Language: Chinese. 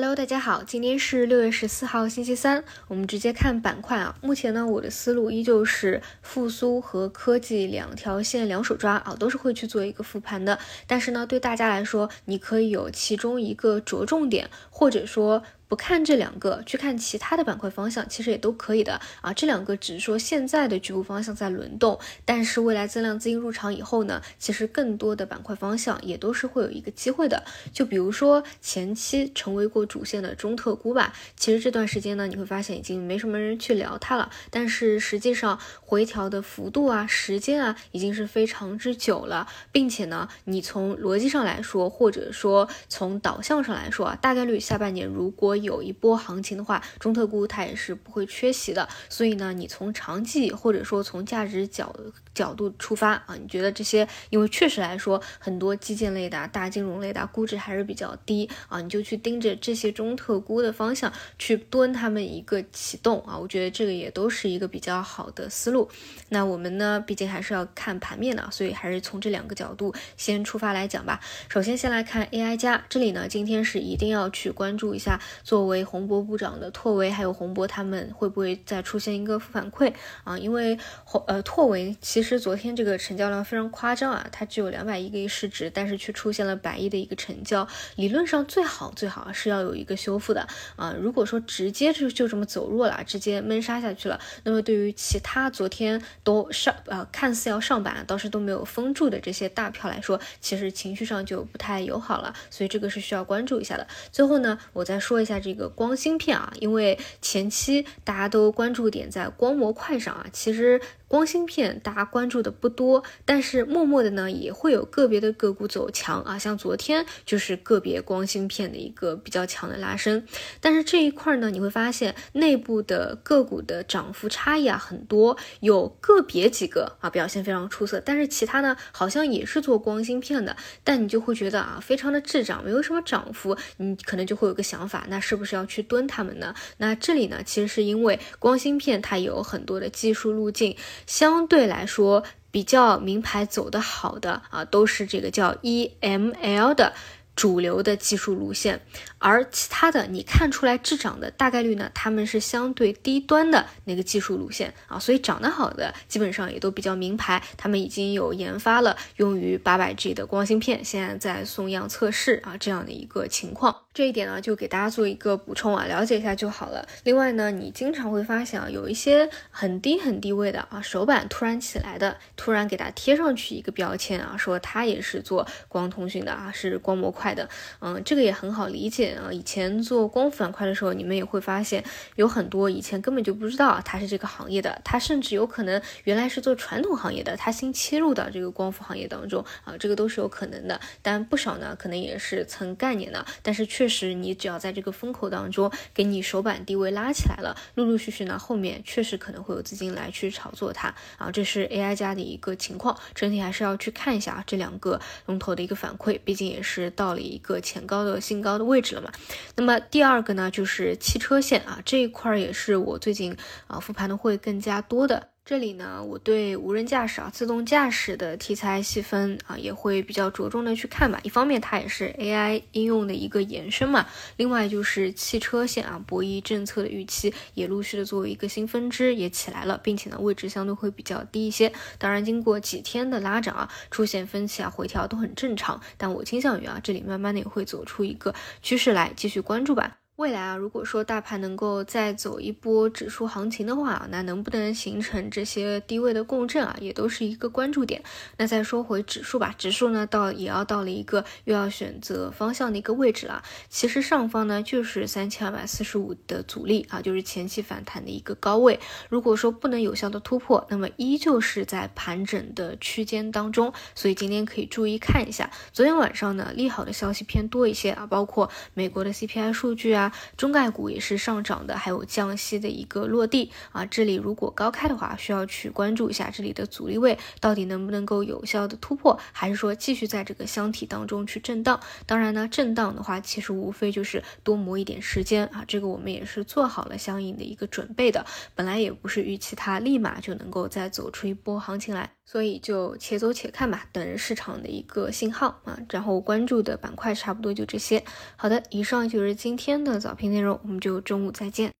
Hello，大家好，今天是六月十四号，星期三，我们直接看板块啊。目前呢，我的思路依旧是复苏和科技两条线两手抓啊，都是会去做一个复盘的。但是呢，对大家来说，你可以有其中一个着重点，或者说。不看这两个，去看其他的板块方向，其实也都可以的啊。这两个只是说现在的局部方向在轮动，但是未来增量资金入场以后呢，其实更多的板块方向也都是会有一个机会的。就比如说前期成为过主线的中特估吧，其实这段时间呢，你会发现已经没什么人去聊它了，但是实际上回调的幅度啊、时间啊，已经是非常之久了，并且呢，你从逻辑上来说，或者说从导向上来说啊，大概率下半年如果有一波行情的话，中特估它也是不会缺席的。所以呢，你从长期或者说从价值角角度出发啊，你觉得这些，因为确实来说，很多基建类的、大金融类的估值还是比较低啊，你就去盯着这些中特估的方向去蹲他们一个启动啊，我觉得这个也都是一个比较好的思路。那我们呢，毕竟还是要看盘面的，所以还是从这两个角度先出发来讲吧。首先先来看 AI 加，这里呢，今天是一定要去关注一下。作为洪博部长的拓维还有洪博他们会不会再出现一个负反馈啊？因为洪呃拓维其实昨天这个成交量非常夸张啊，它只有两百亿个亿市值，但是却出现了百亿的一个成交。理论上最好最好是要有一个修复的啊。如果说直接就就这么走弱了，直接闷杀下去了，那么对于其他昨天都上呃看似要上板，倒是都没有封住的这些大票来说，其实情绪上就不太友好了。所以这个是需要关注一下的。最后呢，我再说一下。这个光芯片啊，因为前期大家都关注点在光模块上啊，其实。光芯片大家关注的不多，但是默默的呢也会有个别的个股走强啊，像昨天就是个别光芯片的一个比较强的拉升。但是这一块呢，你会发现内部的个股的涨幅差异啊很多，有个别几个啊表现非常出色，但是其他呢好像也是做光芯片的，但你就会觉得啊非常的滞涨，没有什么涨幅，你可能就会有个想法，那是不是要去蹲他们呢？那这里呢其实是因为光芯片它有很多的技术路径。相对来说，比较名牌走的好的啊，都是这个叫 EML 的。主流的技术路线，而其他的你看出来滞涨的大概率呢，他们是相对低端的那个技术路线啊，所以涨得好的基本上也都比较名牌，他们已经有研发了用于八百 G 的光芯片，现在在送样测试啊，这样的一个情况，这一点呢就给大家做一个补充啊，了解一下就好了。另外呢，你经常会发现啊，有一些很低很低位的啊手板突然起来的，突然给它贴上去一个标签啊，说它也是做光通讯的啊，是光模块。的，嗯，这个也很好理解啊。以前做光伏板块的时候，你们也会发现有很多以前根本就不知道它是这个行业的，它甚至有可能原来是做传统行业的，它新切入到这个光伏行业当中啊，这个都是有可能的。但不少呢，可能也是蹭概念的。但是确实，你只要在这个风口当中给你手板地位拉起来了，陆陆续续呢，后面确实可能会有资金来去炒作它啊。这是 AI 加的一个情况，整体还是要去看一下啊这两个龙头的一个反馈，毕竟也是到。一个前高的新高的位置了嘛？那么第二个呢，就是汽车线啊，这一块也是我最近啊复盘的会更加多的。这里呢，我对无人驾驶啊、自动驾驶的题材细分啊，也会比较着重的去看吧。一方面，它也是 AI 应用的一个延伸嘛；另外就是汽车线啊，博弈政策的预期也陆续的作为一个新分支也起来了，并且呢，位置相对会比较低一些。当然，经过几天的拉涨啊，出现分歧啊、回调都很正常。但我倾向于啊，这里慢慢的也会走出一个趋势来，继续关注吧。未来啊，如果说大盘能够再走一波指数行情的话，那能不能形成这些低位的共振啊，也都是一个关注点。那再说回指数吧，指数呢到也要到了一个又要选择方向的一个位置了。其实上方呢就是三千二百四十五的阻力啊，就是前期反弹的一个高位。如果说不能有效的突破，那么依旧是在盘整的区间当中。所以今天可以注意看一下，昨天晚上呢利好的消息偏多一些啊，包括美国的 CPI 数据啊。中概股也是上涨的，还有降息的一个落地啊，这里如果高开的话，需要去关注一下这里的阻力位到底能不能够有效的突破，还是说继续在这个箱体当中去震荡？当然呢，震荡的话其实无非就是多磨一点时间啊，这个我们也是做好了相应的一个准备的，本来也不是预期它立马就能够再走出一波行情来。所以就且走且看吧，等市场的一个信号啊。然后关注的板块差不多就这些。好的，以上就是今天的早评内容，我们就中午再见。